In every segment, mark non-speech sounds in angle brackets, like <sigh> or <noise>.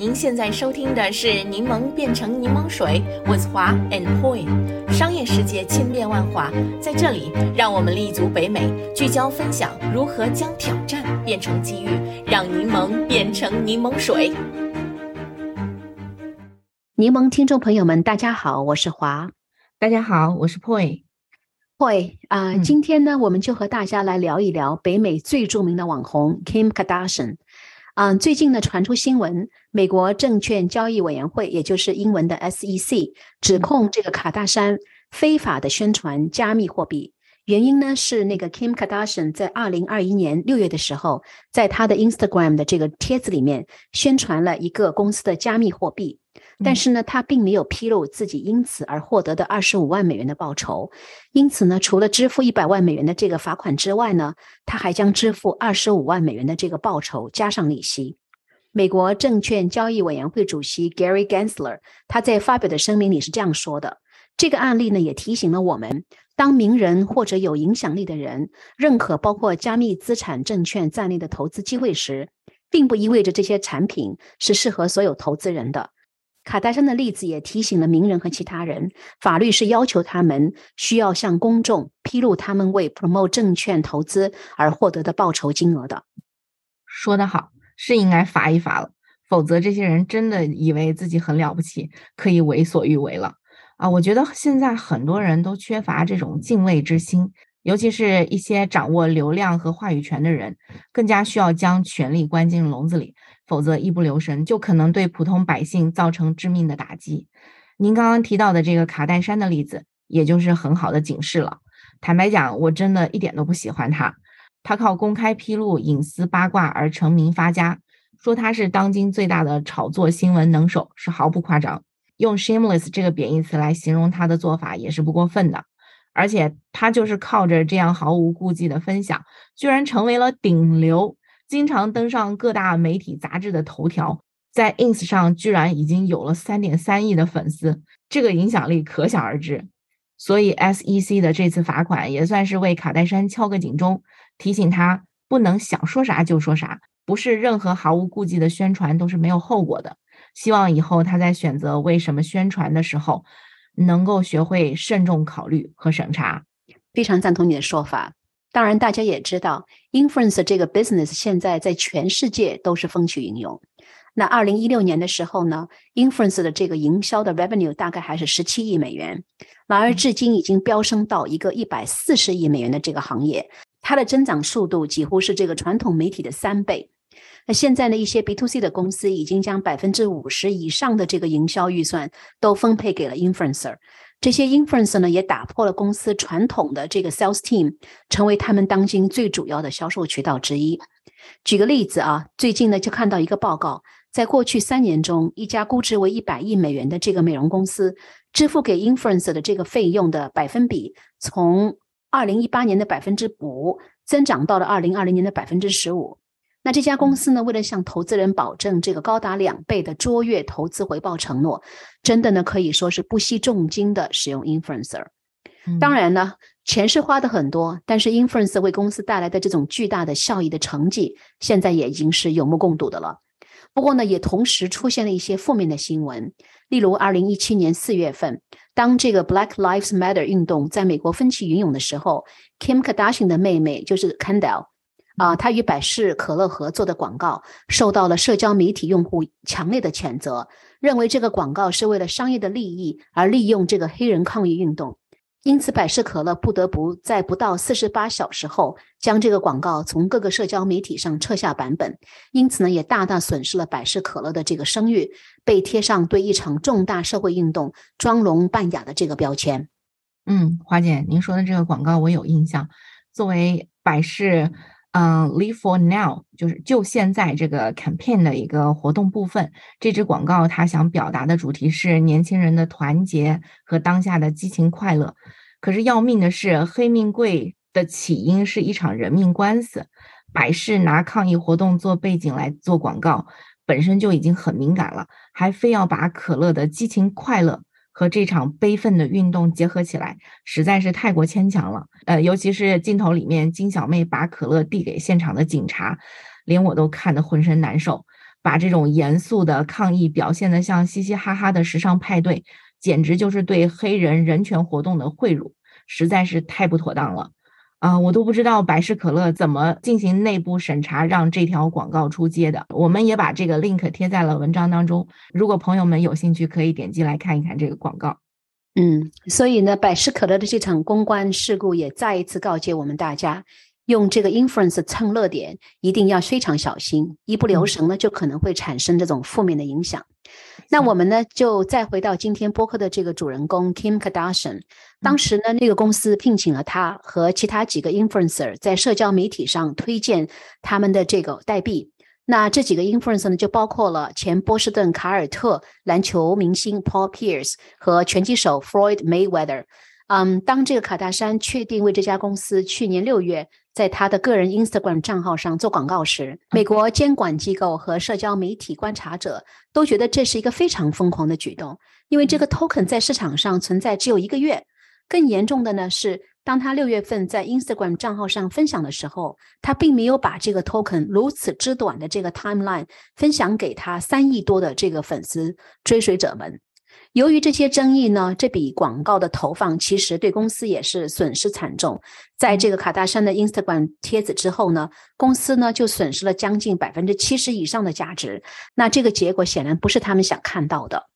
您现在收听的是《柠檬变成柠檬水》，with 华 and Poi。商业世界千变万化，在这里，让我们立足北美，聚焦分享如何将挑战变成机遇，让柠檬变成柠檬水。柠檬听众朋友们，大家好，我是华。大家好，我是 Poi。Poi 啊，今天呢，我们就和大家来聊一聊北美最著名的网红 Kim Kardashian。嗯，最近呢传出新闻，美国证券交易委员会，也就是英文的 SEC，指控这个卡大山非法的宣传加密货币。原因呢是那个 Kim Kardashian 在二零二一年六月的时候，在他的 Instagram 的这个帖子里面宣传了一个公司的加密货币。但是呢，他并没有披露自己因此而获得的二十五万美元的报酬，因此呢，除了支付一百万美元的这个罚款之外呢，他还将支付二十五万美元的这个报酬加上利息。美国证券交易委员会主席 Gary Gensler 他在发表的声明里是这样说的：这个案例呢，也提醒了我们，当名人或者有影响力的人认可包括加密资产证券在内的投资机会时，并不意味着这些产品是适合所有投资人的。卡戴珊的例子也提醒了名人和其他人，法律是要求他们需要向公众披露他们为 promote 证券投资而获得的报酬金额的。说得好，是应该罚一罚了，否则这些人真的以为自己很了不起，可以为所欲为了啊！我觉得现在很多人都缺乏这种敬畏之心，尤其是一些掌握流量和话语权的人，更加需要将权力关进笼子里。否则一不留神就可能对普通百姓造成致命的打击。您刚刚提到的这个卡戴珊的例子，也就是很好的警示了。坦白讲，我真的一点都不喜欢他。他靠公开披露隐私八卦而成名发家，说他是当今最大的炒作新闻能手是毫不夸张。用 shameless 这个贬义词来形容他的做法也是不过分的。而且他就是靠着这样毫无顾忌的分享，居然成为了顶流。经常登上各大媒体杂志的头条，在 ins 上居然已经有了三点三亿的粉丝，这个影响力可想而知。所以 SEC 的这次罚款也算是为卡戴珊敲个警钟，提醒他不能想说啥就说啥，不是任何毫无顾忌的宣传都是没有后果的。希望以后他在选择为什么宣传的时候，能够学会慎重考虑和审查。非常赞同你的说法。当然，大家也知道，influence 这个 business 现在在全世界都是风起云涌。那二零一六年的时候呢，influence 的这个营销的 revenue 大概还是十七亿美元，然而至今已经飙升到一个一百四十亿美元的这个行业，它的增长速度几乎是这个传统媒体的三倍。那现在呢，一些 B to C 的公司已经将百分之五十以上的这个营销预算都分配给了 influencer。这些 influencer 呢，也打破了公司传统的这个 sales team，成为他们当今最主要的销售渠道之一。举个例子啊，最近呢就看到一个报告，在过去三年中，一家估值为一百亿美元的这个美容公司，支付给 influencer 的这个费用的百分比，从二零一八年的百分之五，增长到了二零二零年的百分之十五。那这家公司呢，为了向投资人保证这个高达两倍的卓越投资回报承诺，真的呢可以说是不惜重金的使用 influencer。当然呢，钱是花的很多，但是 influencer 为公司带来的这种巨大的效益的成绩，现在也已经是有目共睹的了。不过呢，也同时出现了一些负面的新闻，例如二零一七年四月份，当这个 Black Lives Matter 运动在美国风起云涌的时候，Kim Kardashian 的妹妹就是 Kendall。啊，他与百事可乐合作的广告受到了社交媒体用户强烈的谴责，认为这个广告是为了商业的利益而利用这个黑人抗议运动，因此百事可乐不得不在不到四十八小时后将这个广告从各个社交媒体上撤下版本，因此呢，也大大损失了百事可乐的这个声誉，被贴上对一场重大社会运动装聋扮哑的这个标签。嗯，华姐，您说的这个广告我有印象，作为百事。嗯，Live for now 就是就现在这个 campaign 的一个活动部分。这支广告它想表达的主题是年轻人的团结和当下的激情快乐。可是要命的是，黑命贵的起因是一场人命官司。百事拿抗议活动做背景来做广告，本身就已经很敏感了，还非要把可乐的激情快乐。和这场悲愤的运动结合起来，实在是太过牵强了。呃，尤其是镜头里面金小妹把可乐递给现场的警察，连我都看得浑身难受。把这种严肃的抗议表现得像嘻嘻哈哈的时尚派对，简直就是对黑人人权活动的贿赂，实在是太不妥当了。啊，我都不知道百事可乐怎么进行内部审查，让这条广告出街的。我们也把这个 link 贴在了文章当中，如果朋友们有兴趣，可以点击来看一看这个广告。嗯，所以呢，百事可乐的这场公关事故也再一次告诫我们大家，用这个 inference 蹭热点，一定要非常小心，一不留神呢，就可能会产生这种负面的影响。那我们呢，就再回到今天播客的这个主人公 Kim Kardashian。当时呢，那个公司聘请了他和其他几个 influencer 在社交媒体上推荐他们的这个代币。那这几个 influencer 呢，就包括了前波士顿凯尔特篮球明星 Paul Pierce 和拳击手 Floyd Mayweather。嗯，当这个卡戴珊确定为这家公司去年六月在他的个人 Instagram 账号上做广告时，美国监管机构和社交媒体观察者都觉得这是一个非常疯狂的举动，因为这个 token 在市场上存在只有一个月。更严重的呢是，当他六月份在 Instagram 账号上分享的时候，他并没有把这个 token 如此之短的这个 timeline 分享给他三亿多的这个粉丝追随者们。由于这些争议呢，这笔广告的投放其实对公司也是损失惨重。在这个卡戴珊的 Instagram 帖子之后呢，公司呢就损失了将近百分之七十以上的价值。那这个结果显然不是他们想看到的。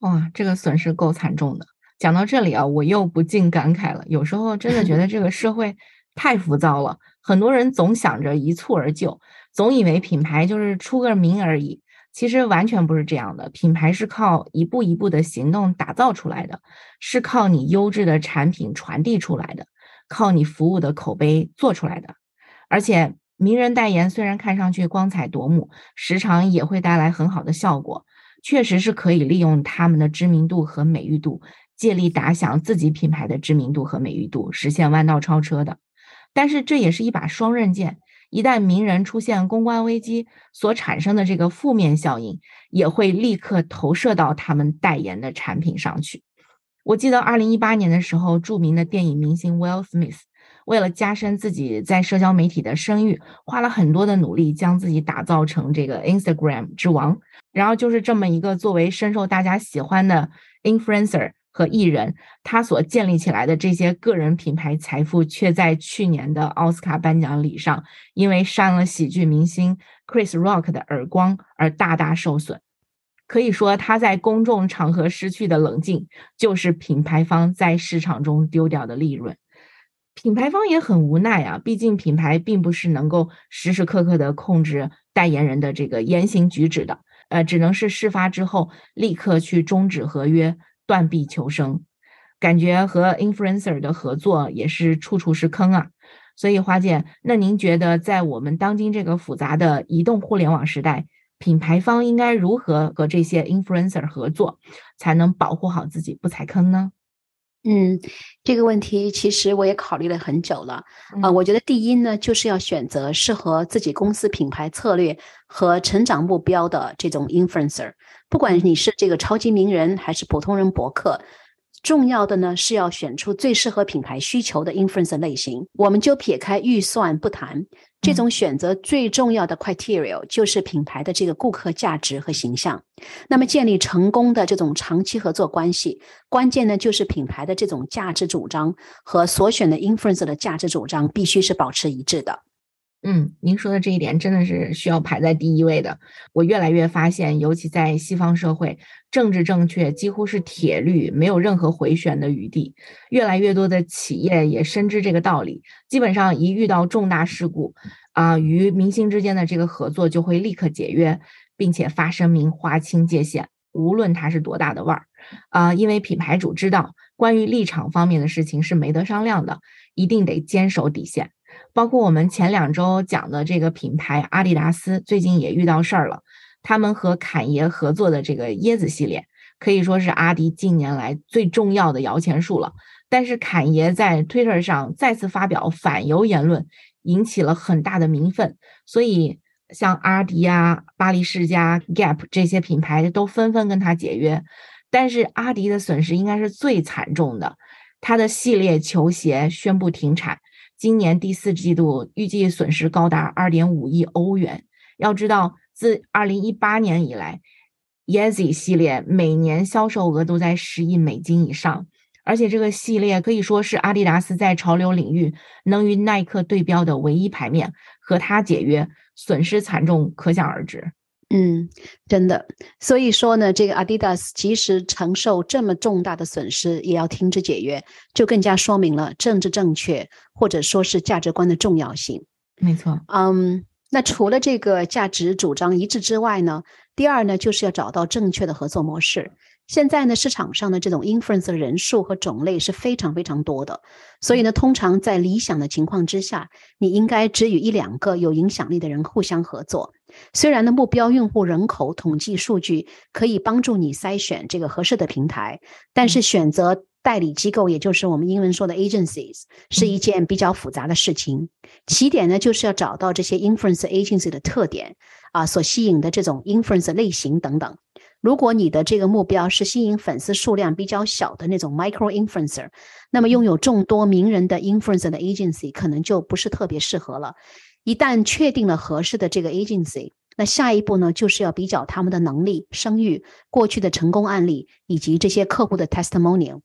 哇，这个损失够惨重的。讲到这里啊，我又不禁感慨了。有时候真的觉得这个社会 <laughs> 太浮躁了，很多人总想着一蹴而就，总以为品牌就是出个名而已。其实完全不是这样的，品牌是靠一步一步的行动打造出来的，是靠你优质的产品传递出来的，靠你服务的口碑做出来的。而且，名人代言虽然看上去光彩夺目，时常也会带来很好的效果，确实是可以利用他们的知名度和美誉度，借力打响自己品牌的知名度和美誉度，实现弯道超车的。但是，这也是一把双刃剑。一旦名人出现公关危机，所产生的这个负面效应也会立刻投射到他们代言的产品上去。我记得二零一八年的时候，著名的电影明星 Will Smith 为了加深自己在社交媒体的声誉，花了很多的努力，将自己打造成这个 Instagram 之王。然后就是这么一个作为深受大家喜欢的 influencer。和艺人，他所建立起来的这些个人品牌财富，却在去年的奥斯卡颁奖礼上，因为扇了喜剧明星 Chris Rock 的耳光而大大受损。可以说，他在公众场合失去的冷静，就是品牌方在市场中丢掉的利润。品牌方也很无奈啊，毕竟品牌并不是能够时时刻刻的控制代言人的这个言行举止的，呃，只能是事发之后立刻去终止合约。断臂求生，感觉和 influencer 的合作也是处处是坑啊。所以花姐，那您觉得在我们当今这个复杂的移动互联网时代，品牌方应该如何和这些 influencer 合作，才能保护好自己不踩坑呢？嗯，这个问题其实我也考虑了很久了啊。我觉得第一呢，就是要选择适合自己公司品牌策略和成长目标的这种 influencer。不管你是这个超级名人还是普通人博客，重要的呢是要选出最适合品牌需求的 influencer 类型。我们就撇开预算不谈，这种选择最重要的 criteria 就是品牌的这个顾客价值和形象。那么建立成功的这种长期合作关系，关键呢就是品牌的这种价值主张和所选的 influencer 的价值主张必须是保持一致的。嗯，您说的这一点真的是需要排在第一位的。我越来越发现，尤其在西方社会，政治正确几乎是铁律，没有任何回旋的余地。越来越多的企业也深知这个道理，基本上一遇到重大事故，啊，与明星之间的这个合作就会立刻解约，并且发声明划清界限，无论它是多大的腕儿，啊，因为品牌主知道，关于立场方面的事情是没得商量的，一定得坚守底线。包括我们前两周讲的这个品牌阿迪达斯，最近也遇到事儿了。他们和侃爷合作的这个椰子系列，可以说是阿迪近年来最重要的摇钱树了。但是侃爷在 Twitter 上再次发表反犹言论，引起了很大的民愤。所以像阿迪啊、巴黎世家、Gap 这些品牌都纷纷跟他解约。但是阿迪的损失应该是最惨重的，他的系列球鞋宣布停产。今年第四季度预计损失高达二点五亿欧元。要知道，自二零一八年以来，Yeezy 系列每年销售额都在十亿美金以上，而且这个系列可以说是阿迪达斯在潮流领域能与耐克对标的唯一牌面，和它解约，损失惨重，可想而知。嗯，真的，所以说呢，这个 Adidas 即使承受这么重大的损失，也要停止解约，就更加说明了政治正确或者说是价值观的重要性。没错，嗯，那除了这个价值主张一致之外呢，第二呢，就是要找到正确的合作模式。现在呢，市场上的这种 influence 的人数和种类是非常非常多的，所以呢，通常在理想的情况之下，你应该只与一两个有影响力的人互相合作。虽然呢，目标用户人口统计数据可以帮助你筛选这个合适的平台，但是选择代理机构，也就是我们英文说的 agencies，是一件比较复杂的事情。起点呢，就是要找到这些 influence agency 的特点啊，所吸引的这种 influence 类型等等。如果你的这个目标是吸引粉丝数量比较小的那种 micro influencer，那么拥有众多名人的 influencer 的 agency 可能就不是特别适合了。一旦确定了合适的这个 agency，那下一步呢，就是要比较他们的能力、声誉、过去的成功案例以及这些客户的 testimonial。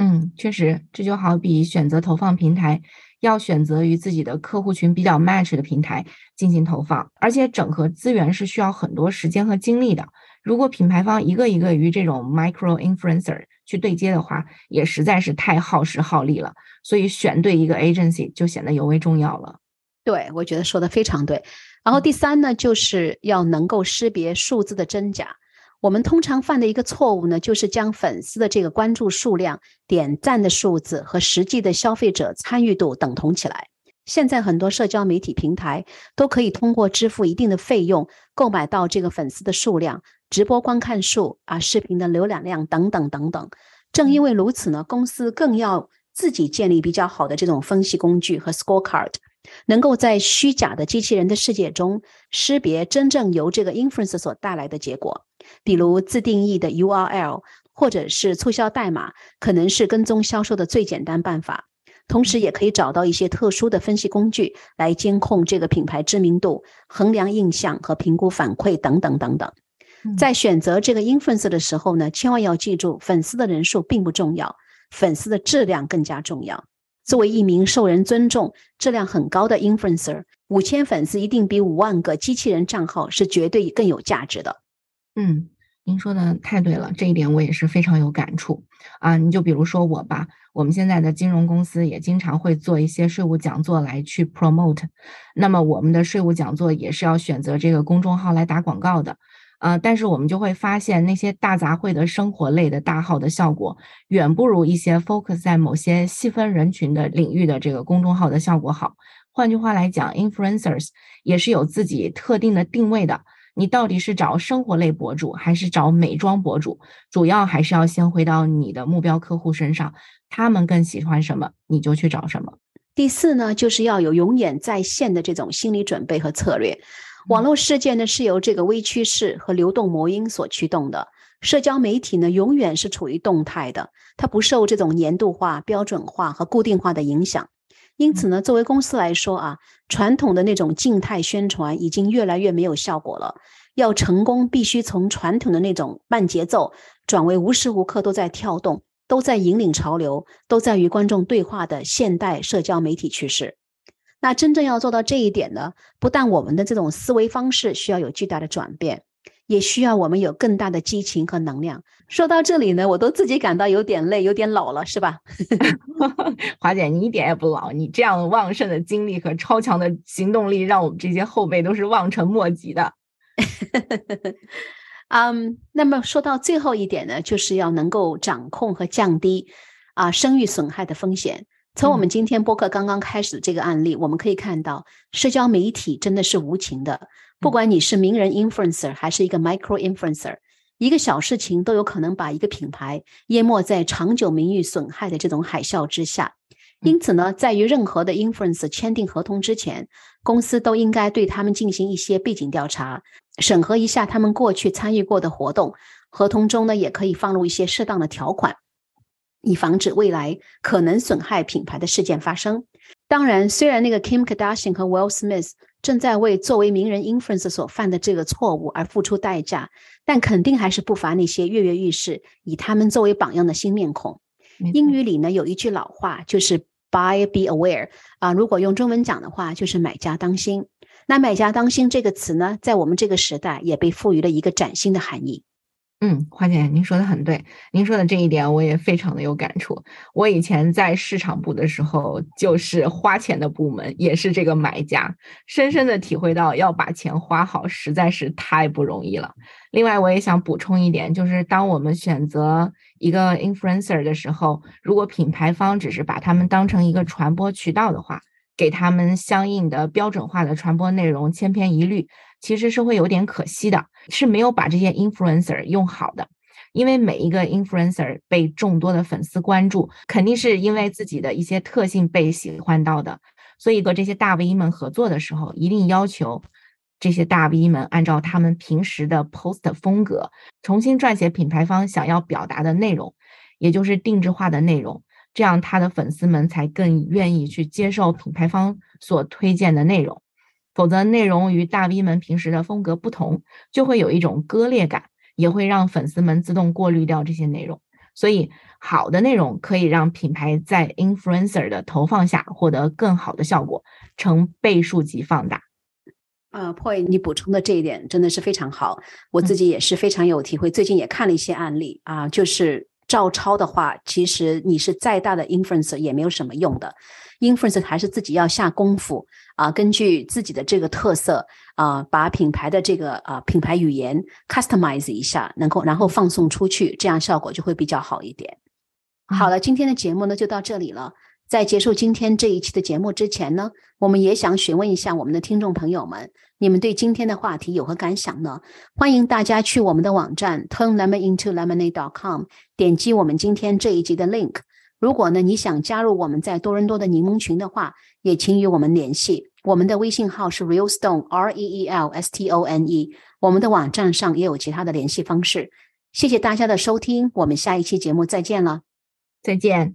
嗯，确实，这就好比选择投放平台，要选择与自己的客户群比较 match 的平台进行投放，而且整合资源是需要很多时间和精力的。如果品牌方一个一个与这种 micro influencer 去对接的话，也实在是太耗时耗力了。所以选对一个 agency 就显得尤为重要了。对，我觉得说的非常对。然后第三呢，就是要能够识别数字的真假。我们通常犯的一个错误呢，就是将粉丝的这个关注数量、点赞的数字和实际的消费者参与度等同起来。现在很多社交媒体平台都可以通过支付一定的费用，购买到这个粉丝的数量。直播观看数啊，视频的浏览量等等等等。正因为如此呢，公司更要自己建立比较好的这种分析工具和 scorecard，能够在虚假的机器人的世界中识别真正由这个 inference 所带来的结果。比如自定义的 URL 或者是促销代码，可能是跟踪销售的最简单办法。同时，也可以找到一些特殊的分析工具来监控这个品牌知名度、衡量印象和评估反馈等等等等。在选择这个 influencer 的时候呢，千万要记住，粉丝的人数并不重要，粉丝的质量更加重要。作为一名受人尊重、质量很高的 influencer，五千粉丝一定比五万个机器人账号是绝对更有价值的。嗯，您说的太对了，这一点我也是非常有感触啊。你就比如说我吧，我们现在的金融公司也经常会做一些税务讲座来去 promote，那么我们的税务讲座也是要选择这个公众号来打广告的。呃，但是我们就会发现，那些大杂烩的生活类的大号的效果，远不如一些 focus 在某些细分人群的领域的这个公众号的效果好。换句话来讲，influencers 也是有自己特定的定位的。你到底是找生活类博主，还是找美妆博主？主要还是要先回到你的目标客户身上，他们更喜欢什么，你就去找什么。第四呢，就是要有永远在线的这种心理准备和策略。网络事件呢是由这个微趋势和流动魔音所驱动的，社交媒体呢永远是处于动态的，它不受这种年度化、标准化和固定化的影响。因此呢，作为公司来说啊，传统的那种静态宣传已经越来越没有效果了。要成功，必须从传统的那种慢节奏转为无时无刻都在跳动、都在引领潮流、都在与观众对话的现代社交媒体趋势。那真正要做到这一点呢，不但我们的这种思维方式需要有巨大的转变，也需要我们有更大的激情和能量。说到这里呢，我都自己感到有点累，有点老了，是吧？<laughs> <laughs> 华姐，你一点也不老，你这样旺盛的精力和超强的行动力，让我们这些后辈都是望尘莫及的。<laughs> 嗯，那么说到最后一点呢，就是要能够掌控和降低啊生育损害的风险。从我们今天播客刚刚开始的这个案例，我们可以看到，社交媒体真的是无情的。不管你是名人 influencer 还是一个 micro influencer，一个小事情都有可能把一个品牌淹没在长久名誉损害的这种海啸之下。因此呢，在与任何的 influencer 签订合同之前，公司都应该对他们进行一些背景调查，审核一下他们过去参与过的活动。合同中呢，也可以放入一些适当的条款。以防止未来可能损害品牌的事件发生。当然，虽然那个 Kim Kardashian 和 Will Smith 正在为作为名人 influence 所犯的这个错误而付出代价，但肯定还是不乏那些跃跃欲试、以他们作为榜样的新面孔。英语里呢有一句老话，就是 buy be aware 啊，如果用中文讲的话，就是买家当心。那买家当心这个词呢，在我们这个时代也被赋予了一个崭新的含义。嗯，花姐，您说的很对，您说的这一点我也非常的有感触。我以前在市场部的时候，就是花钱的部门，也是这个买家，深深的体会到要把钱花好实在是太不容易了。另外，我也想补充一点，就是当我们选择一个 influencer 的时候，如果品牌方只是把他们当成一个传播渠道的话，给他们相应的标准化的传播内容，千篇一律。其实是会有点可惜的，是没有把这些 influencer 用好的，因为每一个 influencer 被众多的粉丝关注，肯定是因为自己的一些特性被喜欢到的，所以和这些大 V 们合作的时候，一定要求这些大 V 们按照他们平时的 post 风格，重新撰写品牌方想要表达的内容，也就是定制化的内容，这样他的粉丝们才更愿意去接受品牌方所推荐的内容。否则，内容与大 V 们平时的风格不同，就会有一种割裂感，也会让粉丝们自动过滤掉这些内容。所以，好的内容可以让品牌在 influencer 的投放下获得更好的效果，成倍数级放大。呃，Point，你补充的这一点真的是非常好，我自己也是非常有体会。最近也看了一些案例啊，就是照抄的话，其实你是再大的 influencer 也没有什么用的。influencer 还是自己要下功夫啊，根据自己的这个特色啊，把品牌的这个啊品牌语言 customize 一下，能够然后放送出去，这样效果就会比较好一点。好了，今天的节目呢就到这里了。在结束今天这一期的节目之前呢，我们也想询问一下我们的听众朋友们，你们对今天的话题有何感想呢？欢迎大家去我们的网站 turnlemonintolemonade.com，点击我们今天这一集的 link。如果呢，你想加入我们在多伦多的柠檬群的话，也请与我们联系。我们的微信号是 realstone r e e l s t o n e。我们的网站上也有其他的联系方式。谢谢大家的收听，我们下一期节目再见了，再见。